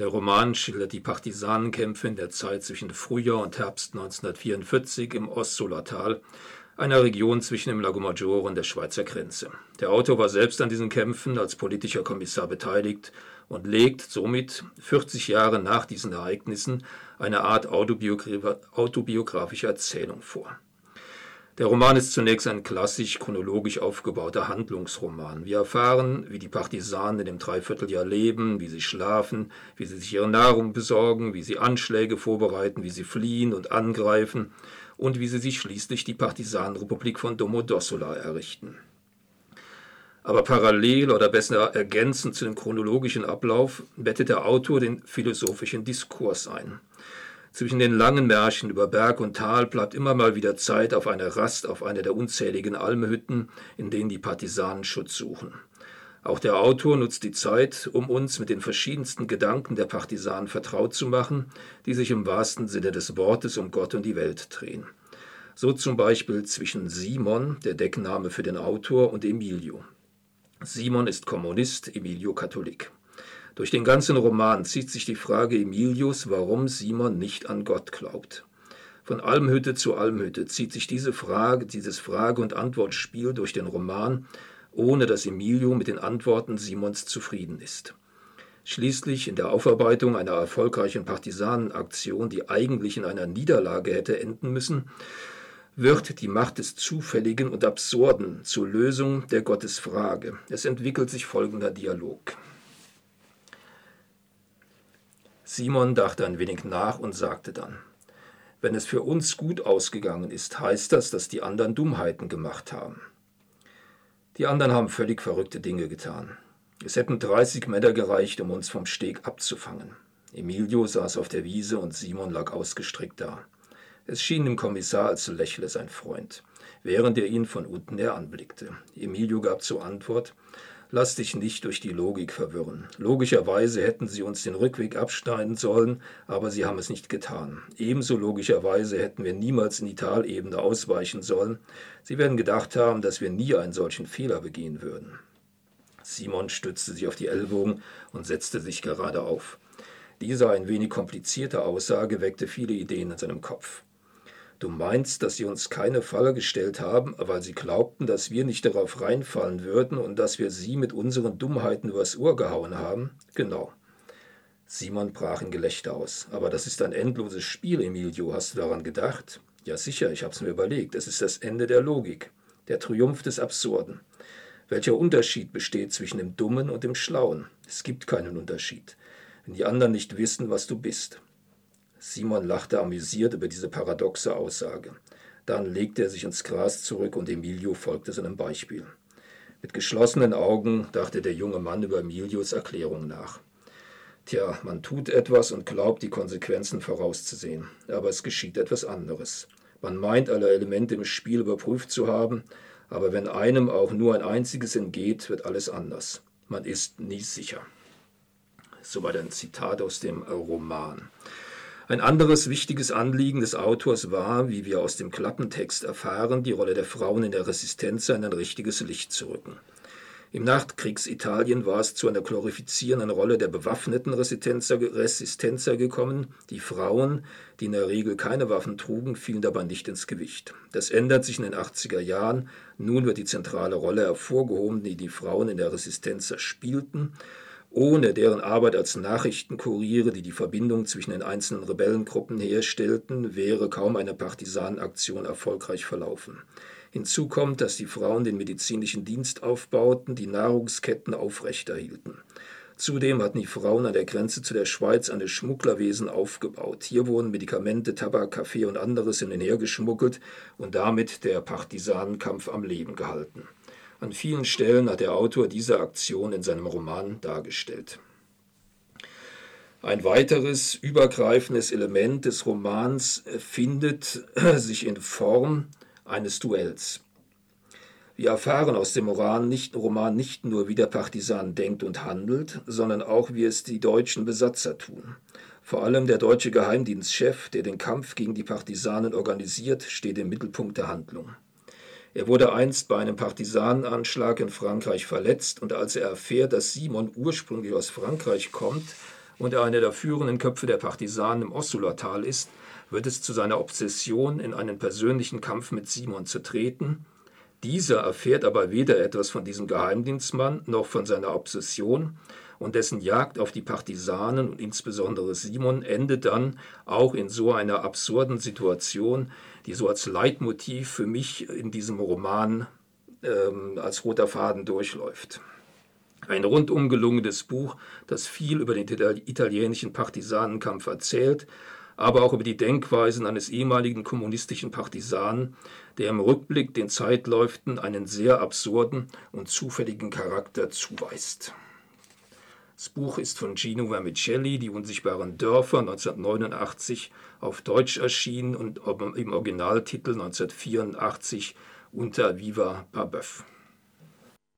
Der Roman schildert die Partisanenkämpfe in der Zeit zwischen Frühjahr und Herbst 1944 im Ostsolatal, einer Region zwischen dem Lago Maggiore und der Schweizer Grenze. Der Autor war selbst an diesen Kämpfen als politischer Kommissar beteiligt und legt somit 40 Jahre nach diesen Ereignissen eine Art autobiografischer Erzählung vor. Der Roman ist zunächst ein klassisch chronologisch aufgebauter Handlungsroman. Wir erfahren, wie die Partisanen in dem Dreivierteljahr leben, wie sie schlafen, wie sie sich ihre Nahrung besorgen, wie sie Anschläge vorbereiten, wie sie fliehen und angreifen und wie sie sich schließlich die Partisanenrepublik von Domodossola errichten. Aber parallel oder besser ergänzend zu dem chronologischen Ablauf bettet der Autor den philosophischen Diskurs ein. Zwischen den langen Märschen über Berg und Tal bleibt immer mal wieder Zeit auf eine Rast auf einer der unzähligen Almhütten, in denen die Partisanen Schutz suchen. Auch der Autor nutzt die Zeit, um uns mit den verschiedensten Gedanken der Partisanen vertraut zu machen, die sich im wahrsten Sinne des Wortes um Gott und die Welt drehen. So zum Beispiel zwischen Simon, der Deckname für den Autor, und Emilio. Simon ist Kommunist, Emilio Katholik. Durch den ganzen Roman zieht sich die Frage Emilius, warum Simon nicht an Gott glaubt. Von Almhütte zu Almhütte zieht sich diese Frage, dieses Frage- und Antwortspiel durch den Roman, ohne dass Emilio mit den Antworten Simons zufrieden ist. Schließlich in der Aufarbeitung einer erfolgreichen Partisanenaktion, die eigentlich in einer Niederlage hätte enden müssen, wird die Macht des Zufälligen und Absurden zur Lösung der Gottesfrage. Es entwickelt sich folgender Dialog. Simon dachte ein wenig nach und sagte dann, wenn es für uns gut ausgegangen ist, heißt das, dass die anderen Dummheiten gemacht haben. Die anderen haben völlig verrückte Dinge getan. Es hätten 30 Männer gereicht, um uns vom Steg abzufangen. Emilio saß auf der Wiese und Simon lag ausgestreckt da. Es schien dem Kommissar, als lächle sein Freund, während er ihn von unten her anblickte. Emilio gab zur Antwort, Lass dich nicht durch die Logik verwirren. Logischerweise hätten sie uns den Rückweg abschneiden sollen, aber sie haben es nicht getan. Ebenso logischerweise hätten wir niemals in die Talebene ausweichen sollen. Sie werden gedacht haben, dass wir nie einen solchen Fehler begehen würden. Simon stützte sich auf die Ellbogen und setzte sich gerade auf. Diese ein wenig komplizierte Aussage weckte viele Ideen in seinem Kopf. Du meinst, dass sie uns keine Falle gestellt haben, weil sie glaubten, dass wir nicht darauf reinfallen würden und dass wir sie mit unseren Dummheiten übers Ohr gehauen haben? Genau. Simon brach in Gelächter aus. Aber das ist ein endloses Spiel, Emilio. Hast du daran gedacht? Ja, sicher, ich hab's mir überlegt. Es ist das Ende der Logik, der Triumph des Absurden. Welcher Unterschied besteht zwischen dem Dummen und dem Schlauen? Es gibt keinen Unterschied. Wenn die anderen nicht wissen, was du bist. Simon lachte amüsiert über diese paradoxe Aussage. Dann legte er sich ins Gras zurück und Emilio folgte seinem Beispiel. Mit geschlossenen Augen dachte der junge Mann über Emilios Erklärung nach. Tja, man tut etwas und glaubt, die Konsequenzen vorauszusehen, aber es geschieht etwas anderes. Man meint, alle Elemente im Spiel überprüft zu haben, aber wenn einem auch nur ein einziges entgeht, wird alles anders. Man ist nie sicher. Soweit ein Zitat aus dem Roman. Ein anderes wichtiges Anliegen des Autors war, wie wir aus dem Klappentext erfahren, die Rolle der Frauen in der Resistenz in ein richtiges Licht zu rücken. Im Nachkriegsitalien war es zu einer glorifizierenden Rolle der bewaffneten Resistenzer, Resistenzer gekommen. Die Frauen, die in der Regel keine Waffen trugen, fielen dabei nicht ins Gewicht. Das ändert sich in den 80er Jahren. Nun wird die zentrale Rolle hervorgehoben, die die Frauen in der Resistenzer spielten ohne deren Arbeit als Nachrichtenkuriere, die die Verbindung zwischen den einzelnen Rebellengruppen herstellten, wäre kaum eine Partisanenaktion erfolgreich verlaufen. Hinzu kommt, dass die Frauen den medizinischen Dienst aufbauten, die Nahrungsketten aufrechterhielten. Zudem hatten die Frauen an der Grenze zu der Schweiz eine Schmugglerwesen aufgebaut. Hier wurden Medikamente, Tabak, Kaffee und anderes in den Heer geschmuggelt und damit der Partisanenkampf am Leben gehalten. An vielen Stellen hat der Autor diese Aktion in seinem Roman dargestellt. Ein weiteres übergreifendes Element des Romans findet sich in Form eines Duells. Wir erfahren aus dem Roman nicht, Roman nicht nur, wie der Partisan denkt und handelt, sondern auch, wie es die deutschen Besatzer tun. Vor allem der deutsche Geheimdienstchef, der den Kampf gegen die Partisanen organisiert, steht im Mittelpunkt der Handlung. Er wurde einst bei einem Partisanenanschlag in Frankreich verletzt und als er erfährt, dass Simon ursprünglich aus Frankreich kommt, und er einer der führenden Köpfe der Partisanen im Ossulatal ist, wird es zu seiner Obsession, in einen persönlichen Kampf mit Simon zu treten. Dieser erfährt aber weder etwas von diesem Geheimdienstmann noch von seiner Obsession und dessen Jagd auf die Partisanen und insbesondere Simon endet dann auch in so einer absurden Situation, die so als Leitmotiv für mich in diesem Roman ähm, als roter Faden durchläuft. Ein rundum gelungenes Buch, das viel über den italienischen Partisanenkampf erzählt, aber auch über die Denkweisen eines ehemaligen kommunistischen Partisanen, der im Rückblick den Zeitläuften einen sehr absurden und zufälligen Charakter zuweist. Das Buch ist von Gino Vermicelli, Die unsichtbaren Dörfer, 1989 auf Deutsch erschienen und im Originaltitel 1984 unter Viva Parbeuf.